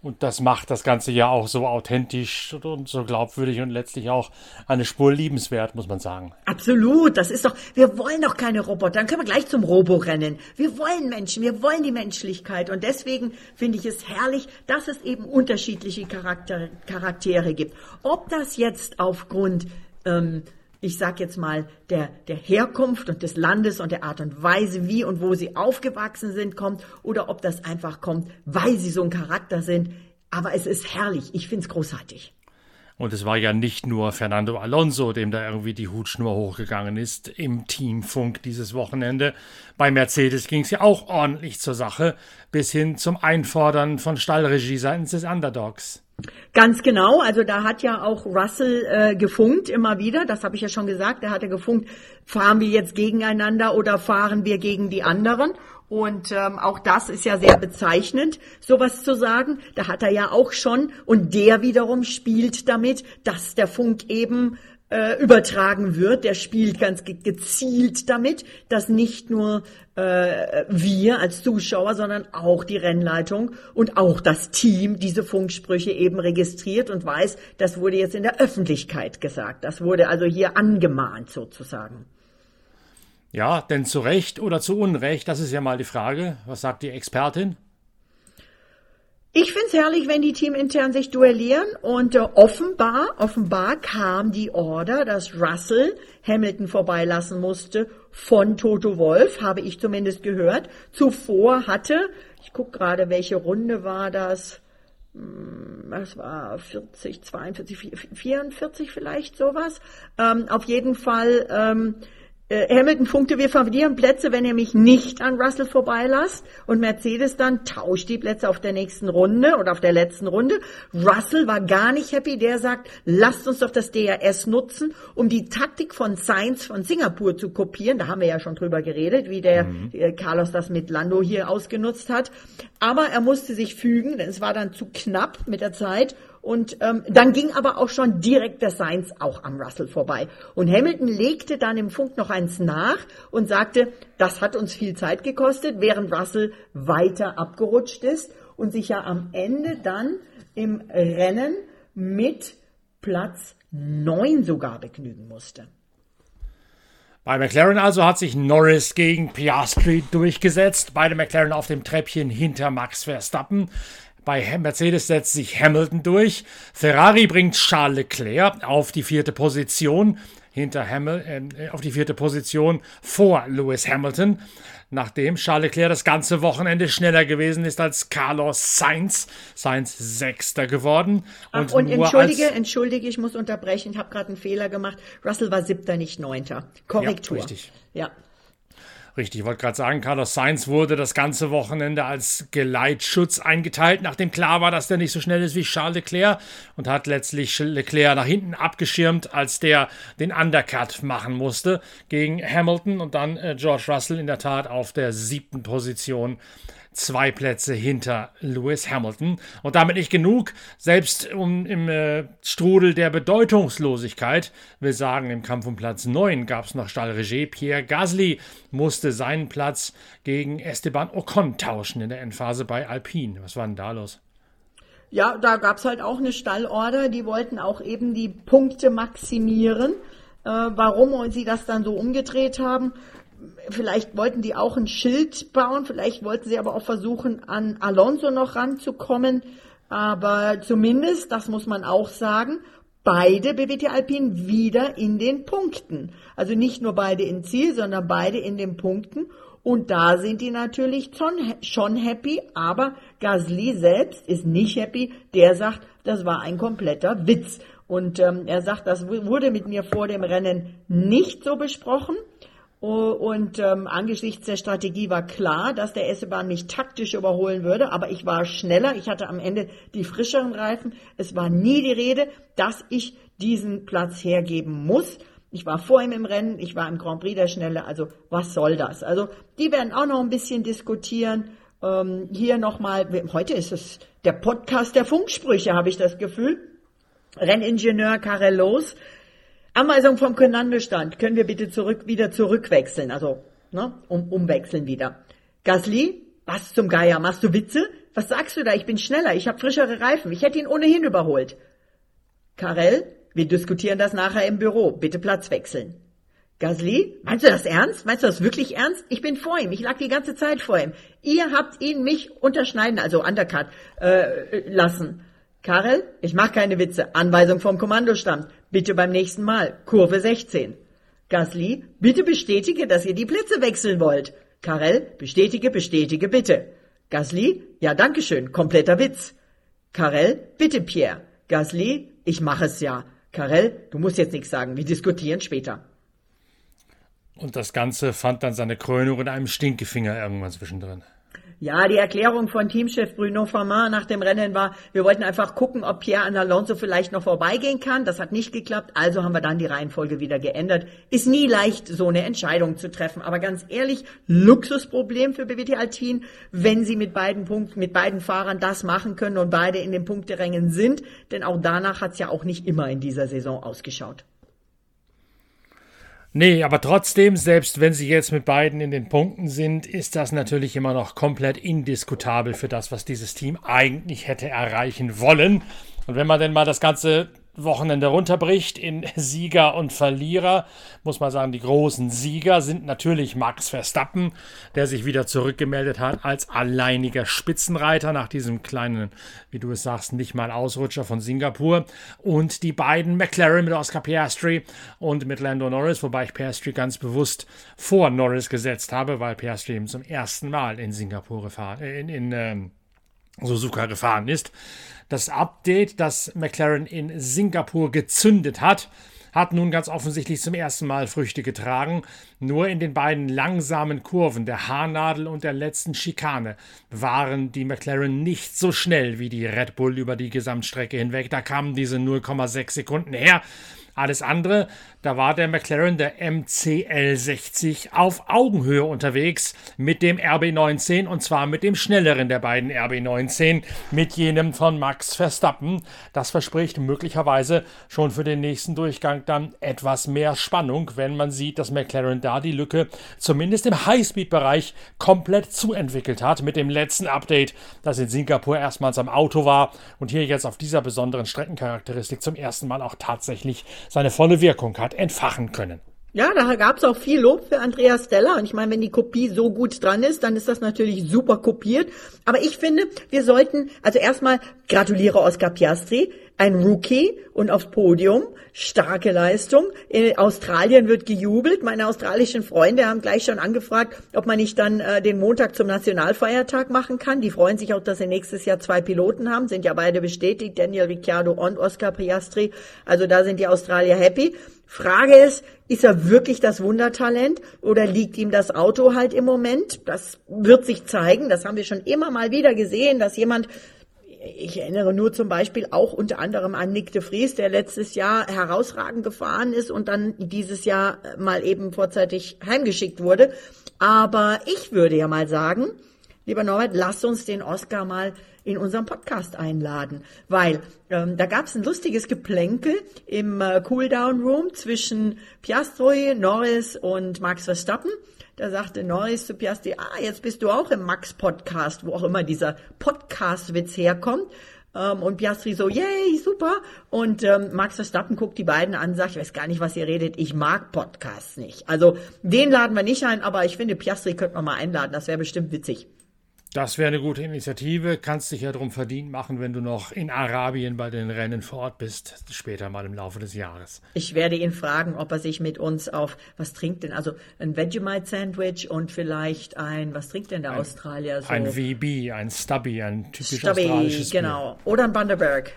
Und das macht das Ganze ja auch so authentisch und so glaubwürdig und letztlich auch eine Spur liebenswert, muss man sagen. Absolut, das ist doch, wir wollen doch keine Roboter. Dann können wir gleich zum Robo rennen. Wir wollen Menschen, wir wollen die Menschlichkeit. Und deswegen finde ich es herrlich, dass es eben unterschiedliche Charakter, Charaktere gibt. Ob das jetzt aufgrund ähm, ich sag jetzt mal, der, der Herkunft und des Landes und der Art und Weise, wie und wo sie aufgewachsen sind, kommt, oder ob das einfach kommt, weil sie so ein Charakter sind. Aber es ist herrlich. Ich find's großartig. Und es war ja nicht nur Fernando Alonso, dem da irgendwie die Hutschnur hochgegangen ist im Teamfunk dieses Wochenende. Bei Mercedes ging es ja auch ordentlich zur Sache, bis hin zum Einfordern von Stallregie seitens des Underdogs. Ganz genau, also da hat ja auch Russell äh, gefunkt immer wieder, das habe ich ja schon gesagt, er hatte gefunkt, fahren wir jetzt gegeneinander oder fahren wir gegen die anderen? Und ähm, auch das ist ja sehr bezeichnend, sowas zu sagen. Da hat er ja auch schon, und der wiederum spielt damit, dass der Funk eben äh, übertragen wird. Der spielt ganz gezielt damit, dass nicht nur äh, wir als Zuschauer, sondern auch die Rennleitung und auch das Team diese Funksprüche eben registriert und weiß, das wurde jetzt in der Öffentlichkeit gesagt. Das wurde also hier angemahnt sozusagen. Ja, denn zu Recht oder zu Unrecht, das ist ja mal die Frage. Was sagt die Expertin? Ich find's herrlich, wenn die teamintern sich duellieren und äh, offenbar, offenbar kam die Order, dass Russell Hamilton vorbeilassen musste von Toto Wolf, habe ich zumindest gehört. Zuvor hatte, ich guck gerade, welche Runde war das? Hm, das war 40, 42, 44 vielleicht sowas. Ähm, auf jeden Fall ähm, äh, Hamilton funkte, wir verlieren Plätze, wenn ihr mich nicht an Russell vorbeilasst. Und Mercedes dann tauscht die Plätze auf der nächsten Runde oder auf der letzten Runde. Russell war gar nicht happy. Der sagt, lasst uns doch das DRS nutzen, um die Taktik von Sainz von Singapur zu kopieren. Da haben wir ja schon drüber geredet, wie der mhm. Äh, Carlos das mit Lando hier ausgenutzt hat. Aber er musste sich fügen, denn es war dann zu knapp mit der Zeit. Und ähm, dann ging aber auch schon direkt der Sainz auch am Russell vorbei. Und Hamilton legte dann im Funk noch eins nach und sagte, das hat uns viel Zeit gekostet, während Russell weiter abgerutscht ist und sich ja am Ende dann im Rennen mit Platz neun sogar begnügen musste. Bei McLaren also hat sich Norris gegen Piastri durchgesetzt. Beide McLaren auf dem Treppchen hinter Max Verstappen. Bei Mercedes setzt sich Hamilton durch. Ferrari bringt Charles Leclerc auf die vierte Position hinter Hamilton, äh, auf die vierte Position vor Lewis Hamilton, nachdem Charles Leclerc das ganze Wochenende schneller gewesen ist als Carlos Sainz. Sainz Sechster geworden. Und, Ach, und entschuldige, entschuldige, ich muss unterbrechen, ich habe gerade einen Fehler gemacht. Russell war Siebter, nicht Neunter. Korrektur. Ja, richtig. Ja. Richtig, ich wollte gerade sagen, Carlos Sainz wurde das ganze Wochenende als Geleitschutz eingeteilt, nachdem klar war, dass der nicht so schnell ist wie Charles Leclerc und hat letztlich Leclerc nach hinten abgeschirmt, als der den Undercut machen musste gegen Hamilton und dann äh, George Russell in der Tat auf der siebten Position zwei Plätze hinter Lewis Hamilton. Und damit nicht genug, selbst um, im äh, Strudel der Bedeutungslosigkeit, wir sagen im Kampf um Platz 9 gab es noch Stallregie. Pierre Gasly musste seinen Platz gegen Esteban Ocon tauschen in der Endphase bei Alpine. Was war denn da los? Ja, da gab es halt auch eine Stallorder, die wollten auch eben die Punkte maximieren. Äh, warum sie das dann so umgedreht haben, vielleicht wollten die auch ein Schild bauen, vielleicht wollten sie aber auch versuchen, an Alonso noch ranzukommen. Aber zumindest, das muss man auch sagen, beide BWT Alpin wieder in den Punkten. Also nicht nur beide im Ziel, sondern beide in den Punkten. Und da sind die natürlich schon happy, aber Gasly selbst ist nicht happy. Der sagt, das war ein kompletter Witz. Und ähm, er sagt, das wurde mit mir vor dem Rennen nicht so besprochen. Und ähm, angesichts der Strategie war klar, dass der S-Bahn mich taktisch überholen würde, aber ich war schneller, ich hatte am Ende die frischeren Reifen. Es war nie die Rede, dass ich diesen Platz hergeben muss. Ich war vor ihm im Rennen, ich war im Grand Prix der Schnelle, also was soll das? Also die werden auch noch ein bisschen diskutieren. Ähm, hier nochmal, heute ist es der Podcast der Funksprüche, habe ich das Gefühl. Renningenieur Karel Loos Anweisung vom Kommandostand. Können wir bitte zurück, wieder zurückwechseln? Also, ne, um, umwechseln wieder. Gasly, was zum Geier? Machst du Witze? Was sagst du da? Ich bin schneller. Ich habe frischere Reifen. Ich hätte ihn ohnehin überholt. Karel, wir diskutieren das nachher im Büro. Bitte Platz wechseln. Gasly, meinst du das ernst? Meinst du das wirklich ernst? Ich bin vor ihm. Ich lag die ganze Zeit vor ihm. Ihr habt ihn mich unterschneiden, also undercut, äh, lassen. Karel, ich mach keine Witze. Anweisung vom Kommandostand. Bitte beim nächsten Mal. Kurve 16. Gasly, bitte bestätige, dass ihr die Plätze wechseln wollt. Karel, bestätige, bestätige, bitte. Gasly, ja, danke schön, kompletter Witz. Karel, bitte Pierre. Gasly, ich mache es ja. Karel, du musst jetzt nichts sagen, wir diskutieren später. Und das Ganze fand dann seine Krönung in einem Stinkefinger irgendwann zwischendrin. Ja, die Erklärung von Teamchef Bruno Farman nach dem Rennen war, wir wollten einfach gucken, ob Pierre Alonso vielleicht noch vorbeigehen kann. Das hat nicht geklappt, also haben wir dann die Reihenfolge wieder geändert. Ist nie leicht, so eine Entscheidung zu treffen. Aber ganz ehrlich, Luxusproblem für BWT Altin, wenn sie mit beiden Punkten, mit beiden Fahrern das machen können und beide in den Punkterängen sind. Denn auch danach hat es ja auch nicht immer in dieser Saison ausgeschaut. Nee, aber trotzdem, selbst wenn sie jetzt mit beiden in den Punkten sind, ist das natürlich immer noch komplett indiskutabel für das, was dieses Team eigentlich hätte erreichen wollen. Und wenn man denn mal das Ganze Wochenende runterbricht in Sieger und Verlierer, muss man sagen, die großen Sieger sind natürlich Max Verstappen, der sich wieder zurückgemeldet hat als alleiniger Spitzenreiter nach diesem kleinen, wie du es sagst, nicht mal Ausrutscher von Singapur. Und die beiden McLaren mit Oscar Piastri und mit Lando Norris, wobei ich Piastri ganz bewusst vor Norris gesetzt habe, weil Piastri eben zum ersten Mal in Singapur gefahren, in, in ähm, Suzuka gefahren ist. Das Update, das McLaren in Singapur gezündet hat, hat nun ganz offensichtlich zum ersten Mal Früchte getragen. Nur in den beiden langsamen Kurven, der Haarnadel und der letzten Schikane, waren die McLaren nicht so schnell wie die Red Bull über die Gesamtstrecke hinweg. Da kamen diese 0,6 Sekunden her. Alles andere, da war der McLaren, der MCL60, auf Augenhöhe unterwegs mit dem RB19 und zwar mit dem schnelleren der beiden RB19, mit jenem von Max Verstappen. Das verspricht möglicherweise schon für den nächsten Durchgang dann etwas mehr Spannung, wenn man sieht, dass McLaren da die Lücke zumindest im Highspeed-Bereich komplett zuentwickelt hat mit dem letzten Update, das in Singapur erstmals am Auto war und hier jetzt auf dieser besonderen Streckencharakteristik zum ersten Mal auch tatsächlich seine volle Wirkung hat entfachen können. Ja, da gab es auch viel Lob für Andreas Stella. Und ich meine, wenn die Kopie so gut dran ist, dann ist das natürlich super kopiert. Aber ich finde, wir sollten, also erstmal gratuliere Oscar Piastri, ein Rookie und aufs Podium, starke Leistung. In Australien wird gejubelt. Meine australischen Freunde haben gleich schon angefragt, ob man nicht dann äh, den Montag zum Nationalfeiertag machen kann. Die freuen sich auch, dass sie nächstes Jahr zwei Piloten haben, sind ja beide bestätigt, Daniel Ricciardo und Oscar Piastri. Also da sind die Australier happy. Frage ist, ist er wirklich das Wundertalent oder liegt ihm das Auto halt im Moment? Das wird sich zeigen. Das haben wir schon immer mal wieder gesehen, dass jemand ich erinnere nur zum Beispiel auch unter anderem an Nick de Vries, der letztes Jahr herausragend gefahren ist und dann dieses Jahr mal eben vorzeitig heimgeschickt wurde. Aber ich würde ja mal sagen, lieber Norbert, lass uns den Oscar mal in unserem Podcast einladen, weil ähm, da gab es ein lustiges Geplänkel im äh, Cooldown Room zwischen Piastri, Norris und Max Verstappen. Da sagte Norris zu Piastri, ah, jetzt bist du auch im Max-Podcast, wo auch immer dieser Podcast-Witz herkommt. Ähm, und Piastri so, yay, super. Und ähm, Max Verstappen guckt die beiden an, sagt, ich weiß gar nicht, was ihr redet, ich mag Podcasts nicht. Also den laden wir nicht ein, aber ich finde, Piastri könnte man mal einladen, das wäre bestimmt witzig. Das wäre eine gute Initiative. Kannst dich ja darum verdient machen, wenn du noch in Arabien bei den Rennen vor Ort bist, später mal im Laufe des Jahres. Ich werde ihn fragen, ob er sich mit uns auf, was trinkt denn? Also ein Vegemite-Sandwich und vielleicht ein, was trinkt denn der ein, Australier so? Ein VB, ein Stubby, ein typisch Stubby, australisches genau. Bier. Oder ein Bundaberg.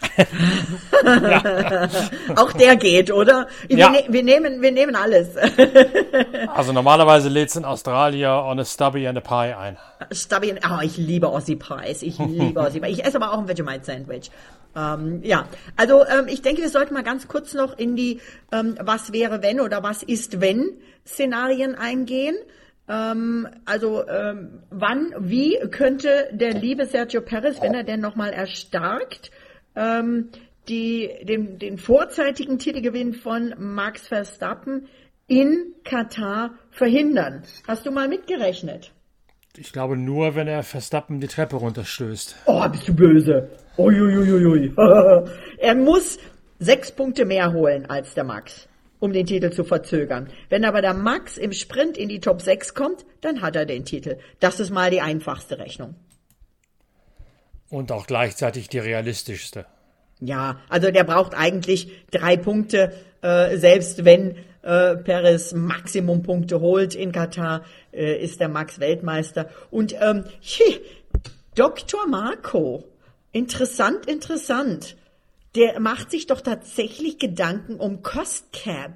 Auch der geht, oder? Wir, ja. ne wir, nehmen, wir nehmen alles. also normalerweise lädt es in Australien on a Stubby and a Pie ein. Stubby, and, oh, ich liebe Aussie Pies. Ich liebe Aussie Pies. Ich esse aber auch ein Vegemite Sandwich. Ähm, ja, also ähm, ich denke, wir sollten mal ganz kurz noch in die ähm, Was wäre wenn oder Was ist wenn Szenarien eingehen. Ähm, also ähm, wann, wie könnte der liebe Sergio Perez, wenn er denn nochmal erstarkt, ähm, die, den, den vorzeitigen Titelgewinn von Max Verstappen in Katar verhindern. Hast du mal mitgerechnet? Ich glaube nur, wenn er Verstappen die Treppe runterstößt. Oh, bist du böse. Uiuiuiui. er muss sechs Punkte mehr holen als der Max, um den Titel zu verzögern. Wenn aber der Max im Sprint in die Top 6 kommt, dann hat er den Titel. Das ist mal die einfachste Rechnung. Und auch gleichzeitig die realistischste. Ja, also der braucht eigentlich drei Punkte, äh, selbst wenn äh, Perez Maximumpunkte holt in Katar, äh, ist der Max Weltmeister. Und ähm, Dr. Marco, Interessant, interessant. Der macht sich doch tatsächlich Gedanken um Cost Cap.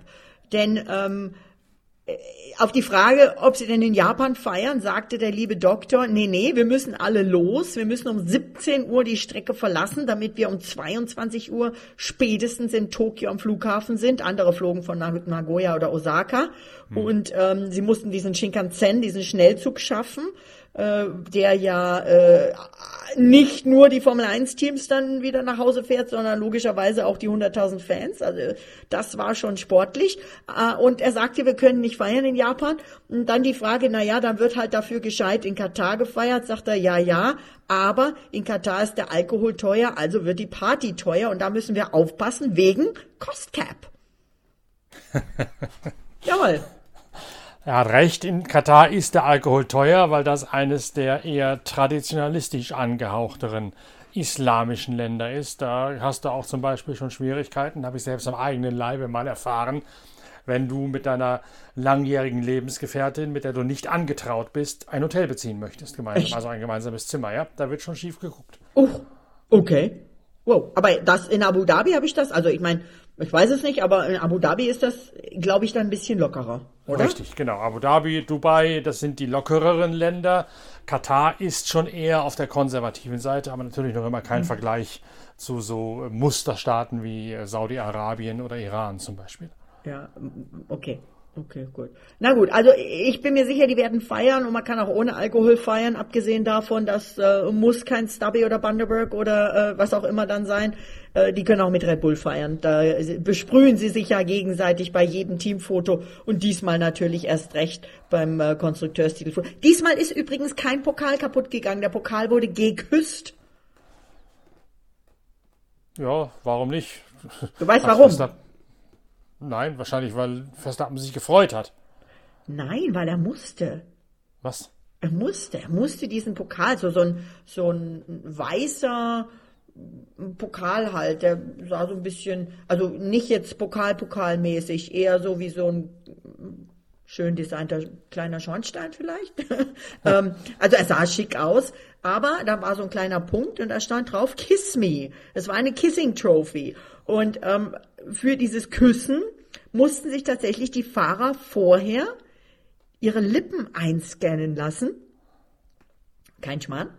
Denn ähm, auf die Frage, ob sie denn in Japan feiern, sagte der liebe Doktor, nee, nee, wir müssen alle los. Wir müssen um 17 Uhr die Strecke verlassen, damit wir um 22 Uhr spätestens in Tokio am Flughafen sind. Andere flogen von Nagoya oder Osaka. Hm. Und ähm, sie mussten diesen Shinkansen, diesen Schnellzug schaffen äh, der ja äh, nicht nur die Formel 1 Teams dann wieder nach Hause fährt, sondern logischerweise auch die 100.000 Fans. Also das war schon sportlich. Äh, und er sagte, wir können nicht feiern in Japan. Und dann die Frage, na ja, dann wird halt dafür gescheit in Katar gefeiert. Sagt er, ja, ja. Aber in Katar ist der Alkohol teuer, also wird die Party teuer. Und da müssen wir aufpassen wegen Cost Cap. Jawohl. Er hat recht, in Katar ist der Alkohol teuer, weil das eines der eher traditionalistisch angehauchteren islamischen Länder ist. Da hast du auch zum Beispiel schon Schwierigkeiten, habe ich selbst am eigenen Leibe mal erfahren, wenn du mit deiner langjährigen Lebensgefährtin, mit der du nicht angetraut bist, ein Hotel beziehen möchtest, gemeinsam, Echt? also ein gemeinsames Zimmer, ja, da wird schon schief geguckt. Oh, okay. Wow, aber das in Abu Dhabi habe ich das, also ich meine, ich weiß es nicht, aber in Abu Dhabi ist das, glaube ich, dann ein bisschen lockerer, oder? Richtig, genau. Abu Dhabi, Dubai, das sind die lockereren Länder. Katar ist schon eher auf der konservativen Seite, aber natürlich noch immer kein mhm. Vergleich zu so Musterstaaten wie Saudi-Arabien oder Iran zum Beispiel. Ja, okay. Okay, gut. Na gut, also ich bin mir sicher, die werden feiern und man kann auch ohne Alkohol feiern, abgesehen davon, dass äh, muss kein Stubby oder Bundaberg oder äh, was auch immer dann sein. Äh, die können auch mit Red Bull feiern. Da besprühen sie sich ja gegenseitig bei jedem Teamfoto und diesmal natürlich erst recht beim äh, Konstrukteurstitelfoto. Diesmal ist übrigens kein Pokal kaputt gegangen. Der Pokal wurde geküsst. Ja, warum nicht? Du weißt warum? Nein, wahrscheinlich, weil Verstappen sich gefreut hat. Nein, weil er musste. Was? Er musste, er musste diesen Pokal, so, so ein, so ein weißer Pokal halt, der sah so ein bisschen, also nicht jetzt Pokal-Pokalmäßig, eher so wie so ein schön designter kleiner Schornstein vielleicht. ähm, also er sah schick aus, aber da war so ein kleiner Punkt und da stand drauf Kiss Me. Es war eine Kissing Trophy. Und ähm, für dieses Küssen mussten sich tatsächlich die Fahrer vorher ihre Lippen einscannen lassen. Kein Schmarrn.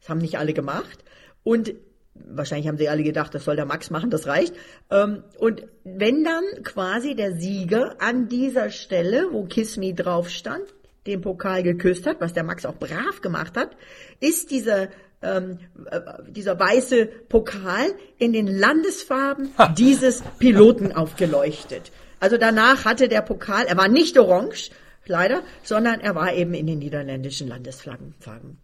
Das haben nicht alle gemacht. Und wahrscheinlich haben sie alle gedacht, das soll der Max machen, das reicht. Ähm, und wenn dann quasi der Sieger an dieser Stelle, wo Kiss Me drauf stand, den Pokal geküsst hat, was der Max auch brav gemacht hat, ist dieser ähm, äh, dieser weiße Pokal in den Landesfarben dieses Piloten aufgeleuchtet. Also danach hatte der Pokal, er war nicht orange, leider, sondern er war eben in den niederländischen Landesflaggenfarben.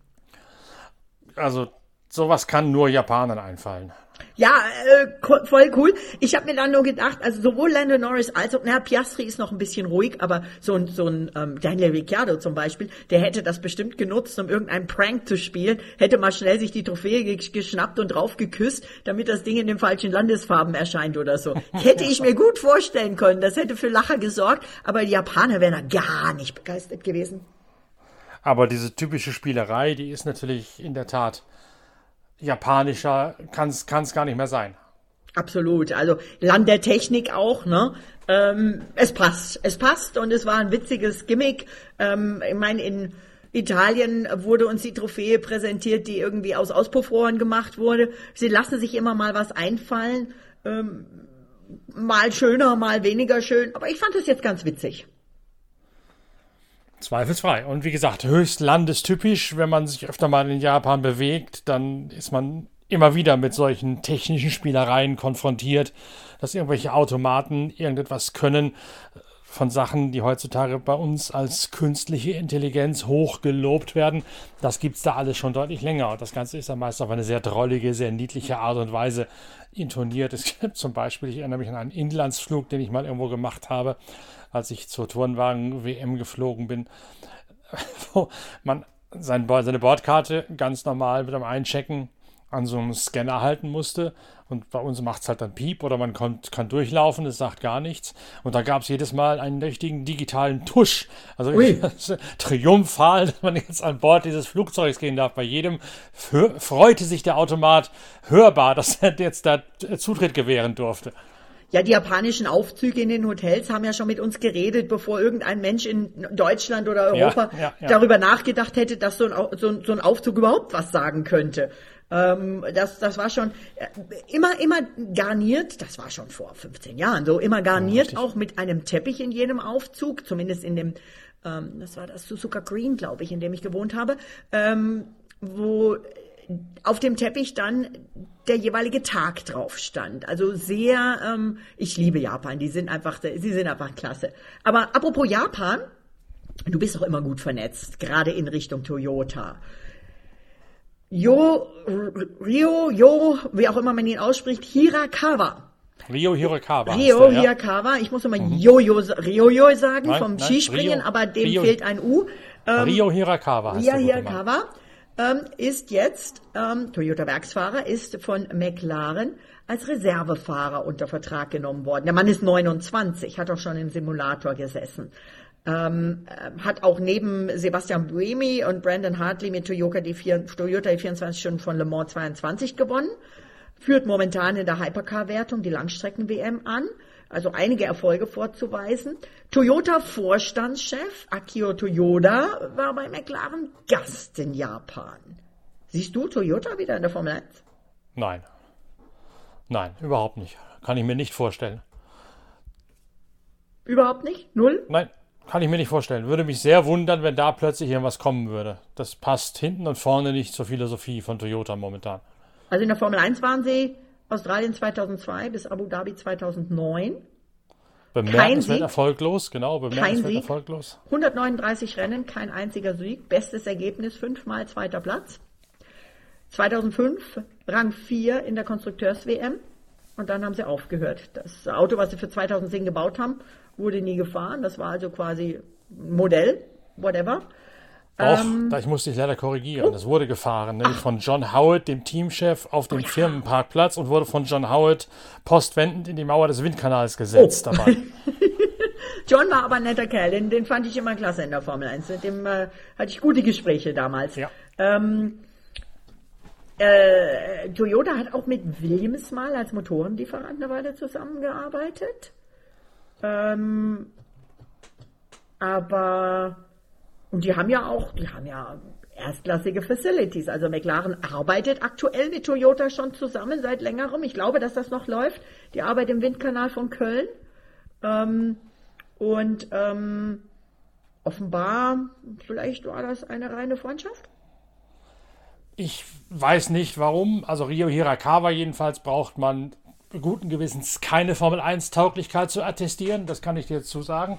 Also sowas kann nur Japanern einfallen. Ja, äh, voll cool. Ich habe mir dann nur gedacht, also sowohl Lando Norris als auch, na, Piastri ist noch ein bisschen ruhig, aber so ein, so ein ähm, Daniel Ricciardo zum Beispiel, der hätte das bestimmt genutzt, um irgendeinen Prank zu spielen, hätte mal schnell sich die Trophäe geschnappt und drauf geküsst, damit das Ding in den falschen Landesfarben erscheint oder so. Hätte ich mir gut vorstellen können, das hätte für Lacher gesorgt, aber die Japaner wären da gar nicht begeistert gewesen. Aber diese typische Spielerei, die ist natürlich in der Tat japanischer kann es gar nicht mehr sein. Absolut. Also Land der Technik auch, ne? Ähm, es passt. Es passt und es war ein witziges Gimmick. Ähm, ich meine, in Italien wurde uns die Trophäe präsentiert, die irgendwie aus Auspuffrohren gemacht wurde. Sie lassen sich immer mal was einfallen. Ähm, mal schöner, mal weniger schön. Aber ich fand es jetzt ganz witzig. Zweifelsfrei. Und wie gesagt, höchst landestypisch, wenn man sich öfter mal in Japan bewegt, dann ist man immer wieder mit solchen technischen Spielereien konfrontiert, dass irgendwelche Automaten irgendetwas können von Sachen, die heutzutage bei uns als künstliche Intelligenz hochgelobt werden. Das gibt es da alles schon deutlich länger. Und das Ganze ist dann meist auf eine sehr drollige, sehr niedliche Art und Weise intoniert. Es gibt zum Beispiel, ich erinnere mich an einen Inlandsflug, den ich mal irgendwo gemacht habe als ich zur Turnwagen-WM geflogen bin, wo man sein, seine Bordkarte ganz normal mit dem Einchecken an so einem Scanner halten musste. Und bei uns macht es halt dann Piep oder man kann, kann durchlaufen, es sagt gar nichts. Und da gab es jedes Mal einen richtigen digitalen Tusch. Also triumphal, dass man jetzt an Bord dieses Flugzeugs gehen darf. Bei jedem freute sich der Automat hörbar, dass er jetzt da Zutritt gewähren durfte. Ja, die japanischen Aufzüge in den Hotels haben ja schon mit uns geredet, bevor irgendein Mensch in Deutschland oder Europa ja, ja, ja. darüber nachgedacht hätte, dass so ein, so, ein, so ein Aufzug überhaupt was sagen könnte. Ähm, das, das war schon äh, immer, immer garniert, das war schon vor 15 Jahren so, immer garniert auch mit einem Teppich in jedem Aufzug, zumindest in dem, ähm, das war das Suzuka Green, glaube ich, in dem ich gewohnt habe, ähm, wo auf dem Teppich dann der jeweilige Tag drauf stand. Also sehr, ähm, ich liebe Japan, die sind einfach, sie sind einfach klasse. Aber apropos Japan, du bist doch immer gut vernetzt, gerade in Richtung Toyota. Jo, Rio, Jo, wie auch immer man ihn ausspricht, Hirakawa. Rio Hirakawa. Rio der, Hirakawa. Ich muss immer mhm. Jojo, Riojo sagen nein, vom nein, Skispringen, Rio, aber dem Rio, fehlt ein U. Ähm, Rio Hirakawa. Rio Hirakawa ähm, ist jetzt, ähm, Toyota Werksfahrer, ist von McLaren als Reservefahrer unter Vertrag genommen worden. Der Mann ist 29, hat auch schon im Simulator gesessen. Ähm, äh, hat auch neben Sebastian Buemi und Brandon Hartley mit Toyota die, vier, Toyota die 24 Stunden von Le Mans 22 gewonnen, führt momentan in der Hypercar-Wertung die Langstrecken-WM an, also einige Erfolge vorzuweisen. Toyota-Vorstandschef Akio Toyoda war bei McLaren Gast in Japan. Siehst du Toyota wieder in der Formel 1? Nein. Nein, überhaupt nicht. Kann ich mir nicht vorstellen. Überhaupt nicht? Null? Nein, kann ich mir nicht vorstellen. Würde mich sehr wundern, wenn da plötzlich irgendwas kommen würde. Das passt hinten und vorne nicht zur Philosophie von Toyota momentan. Also in der Formel 1 waren sie Australien 2002 bis Abu Dhabi 2009. Bemerkenswert erfolglos, genau, bemerkenswert erfolglos. 139 Rennen, kein einziger Sieg, bestes Ergebnis, fünfmal zweiter Platz. 2005 Rang 4 in der Konstrukteurs-WM und dann haben sie aufgehört. Das Auto, was sie für 2010 gebaut haben, wurde nie gefahren. Das war also quasi Modell, whatever. Doch, ähm, da ich musste dich leider korrigieren. Oh. Das wurde gefahren, nämlich Ach. von John Howard, dem Teamchef, auf dem oh. Firmenparkplatz und wurde von John Howard postwendend in die Mauer des Windkanals gesetzt oh. dabei. John war aber ein netter Kerl, den, den, fand ich immer klasse in der Formel 1. Mit dem äh, hatte ich gute Gespräche damals. Ja. Ähm, äh, Toyota hat auch mit Williams mal als Motorenlieferant eine Weile zusammengearbeitet. Ähm, aber, und die haben ja auch, die haben ja erstklassige Facilities. Also McLaren arbeitet aktuell mit Toyota schon zusammen seit längerem. Ich glaube, dass das noch läuft. Die Arbeit im Windkanal von Köln. Ähm, und ähm, offenbar, vielleicht war das eine reine Freundschaft. Ich weiß nicht warum. Also Rio Hirakawa jedenfalls braucht man guten Gewissens keine Formel 1 Tauglichkeit zu attestieren, das kann ich dir dazu sagen.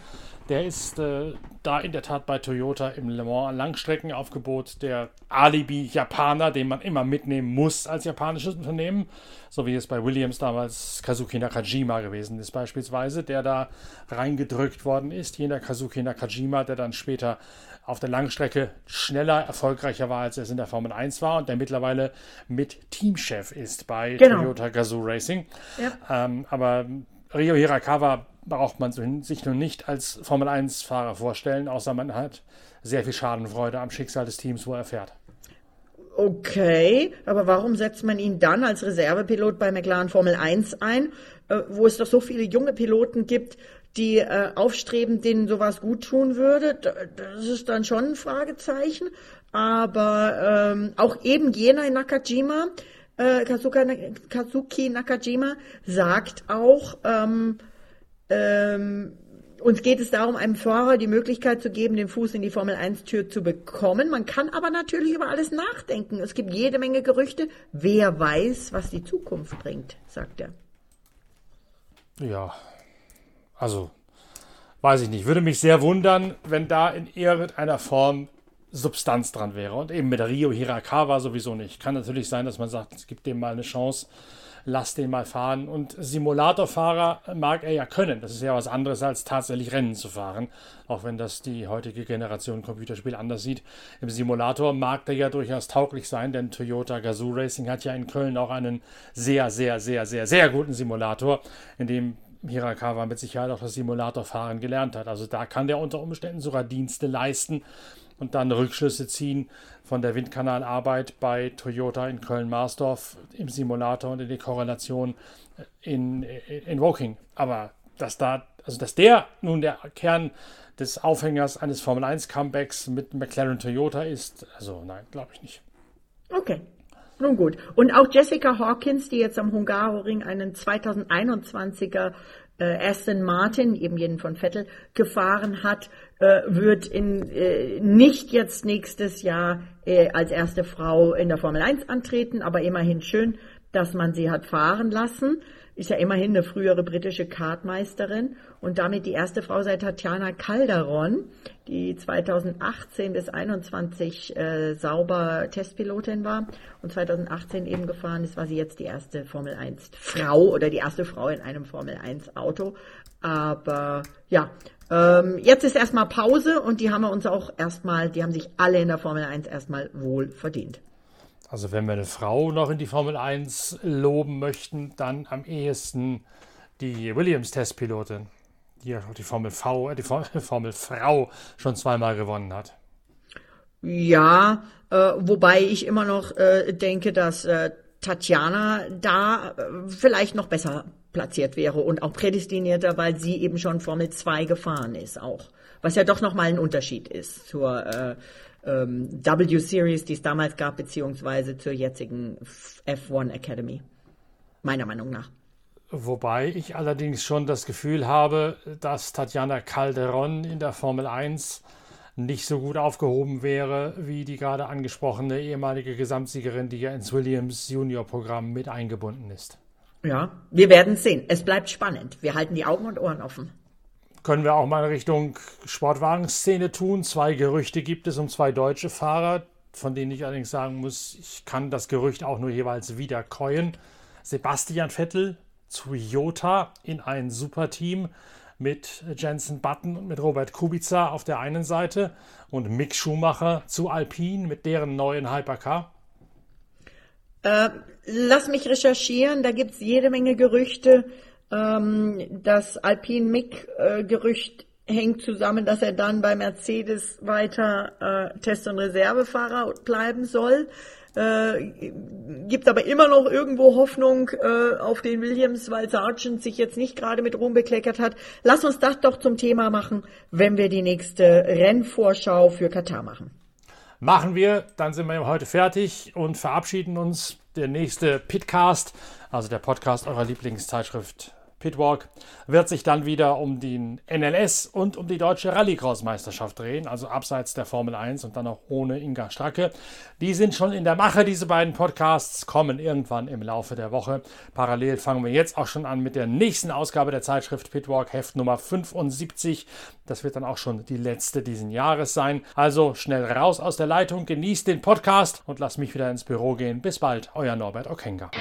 Der ist äh, da in der Tat bei Toyota im Le Mans Langstreckenaufgebot der Alibi-Japaner, den man immer mitnehmen muss als japanisches Unternehmen, so wie es bei Williams damals Kazuki Nakajima gewesen ist beispielsweise, der da reingedrückt worden ist. Jener Kazuki Nakajima, der dann später auf der Langstrecke schneller, erfolgreicher war, als er es in der Formel 1 war und der mittlerweile mit Teamchef ist bei genau. Toyota Gazoo Racing. Ja. Ähm, aber Rio Hirakawa braucht man sich nun nicht als Formel 1-Fahrer vorstellen, außer man hat sehr viel Schadenfreude am Schicksal des Teams, wo er fährt. Okay, aber warum setzt man ihn dann als Reservepilot bei McLaren Formel 1 ein, äh, wo es doch so viele junge Piloten gibt, die äh, aufstreben, denen sowas gut tun würde. Das ist dann schon ein Fragezeichen. Aber ähm, auch eben jener Nakajima, äh, Kazuka, Kazuki Nakajima, sagt auch, ähm, ähm, uns geht es darum, einem Fahrer die Möglichkeit zu geben, den Fuß in die Formel 1 Tür zu bekommen. Man kann aber natürlich über alles nachdenken. Es gibt jede Menge Gerüchte. Wer weiß, was die Zukunft bringt, sagt er. Ja, also, weiß ich nicht. Würde mich sehr wundern, wenn da in irgendeiner Form Substanz dran wäre. Und eben mit Rio Hirakawa sowieso nicht. Kann natürlich sein, dass man sagt, es gibt dem mal eine Chance. lass den mal fahren. Und Simulatorfahrer mag er ja können. Das ist ja was anderes als tatsächlich Rennen zu fahren. Auch wenn das die heutige Generation Computerspiel anders sieht. Im Simulator mag der ja durchaus tauglich sein, denn Toyota Gazoo Racing hat ja in Köln auch einen sehr, sehr, sehr, sehr, sehr guten Simulator, in dem Hirakawa mit Sicherheit auch das Simulatorfahren gelernt hat. Also da kann der unter Umständen sogar Dienste leisten und dann Rückschlüsse ziehen von der Windkanalarbeit bei Toyota in Köln-Marsdorf im Simulator und in die Korrelation in, in Woking. Aber dass da, also dass der nun der Kern des Aufhängers eines Formel 1 Comebacks mit McLaren Toyota ist, also nein, glaube ich nicht. Okay. Nun gut. Und auch Jessica Hawkins, die jetzt am Hungaroring einen 2021er äh, Aston Martin, eben jeden von Vettel, gefahren hat, äh, wird in, äh, nicht jetzt nächstes Jahr äh, als erste Frau in der Formel 1 antreten, aber immerhin schön, dass man sie hat fahren lassen. Ist ja immerhin eine frühere britische Kartmeisterin. Und damit die erste Frau seit Tatjana Calderon, die 2018 bis 21 äh, sauber Testpilotin war und 2018 eben gefahren ist, war sie jetzt die erste Formel 1 Frau oder die erste Frau in einem Formel 1 Auto. Aber ja, ähm, jetzt ist erstmal Pause und die haben wir uns auch erstmal, die haben sich alle in der Formel 1 erstmal wohl verdient. Also wenn wir eine Frau noch in die Formel 1 loben möchten, dann am ehesten die Williams-Testpilotin, die ja die Formel V, äh, die Formel Frau schon zweimal gewonnen hat. Ja, äh, wobei ich immer noch äh, denke, dass äh, Tatjana da äh, vielleicht noch besser platziert wäre und auch prädestinierter, weil sie eben schon Formel 2 gefahren ist auch. Was ja doch nochmal ein Unterschied ist zur äh, ähm, W-Series, die es damals gab, beziehungsweise zur jetzigen F1 Academy. Meiner Meinung nach. Wobei ich allerdings schon das Gefühl habe, dass Tatjana Calderon in der Formel 1 nicht so gut aufgehoben wäre wie die gerade angesprochene ehemalige Gesamtsiegerin, die ja ins Williams Junior Programm mit eingebunden ist. Ja, wir werden sehen. Es bleibt spannend. Wir halten die Augen und Ohren offen können wir auch mal in Richtung Sportwagenszene tun. Zwei Gerüchte gibt es um zwei deutsche Fahrer, von denen ich allerdings sagen muss, ich kann das Gerücht auch nur jeweils wieder keuen. Sebastian Vettel zu Jota in ein Superteam mit Jensen Button und mit Robert Kubica auf der einen Seite und Mick Schumacher zu Alpine mit deren neuen Hypercar? Äh, lass mich recherchieren, da gibt es jede Menge Gerüchte. Ähm, das Alpine Mick-Gerücht äh, hängt zusammen, dass er dann bei Mercedes weiter äh, Test- und Reservefahrer bleiben soll. Äh, gibt aber immer noch irgendwo Hoffnung äh, auf den Williams, weil Sargent sich jetzt nicht gerade mit Ruhm bekleckert hat. Lass uns das doch zum Thema machen, wenn wir die nächste Rennvorschau für Katar machen. Machen wir, dann sind wir heute fertig und verabschieden uns. Der nächste Pitcast, also der Podcast eurer Lieblingszeitschrift Pitwalk wird sich dann wieder um den NLS und um die deutsche Rallycross-Meisterschaft drehen, also abseits der Formel 1 und dann auch ohne Inga Stracke. Die sind schon in der Mache, diese beiden Podcasts kommen irgendwann im Laufe der Woche. Parallel fangen wir jetzt auch schon an mit der nächsten Ausgabe der Zeitschrift Pitwalk, Heft Nummer 75. Das wird dann auch schon die letzte diesen Jahres sein. Also schnell raus aus der Leitung, genießt den Podcast und lasst mich wieder ins Büro gehen. Bis bald, euer Norbert Okenga.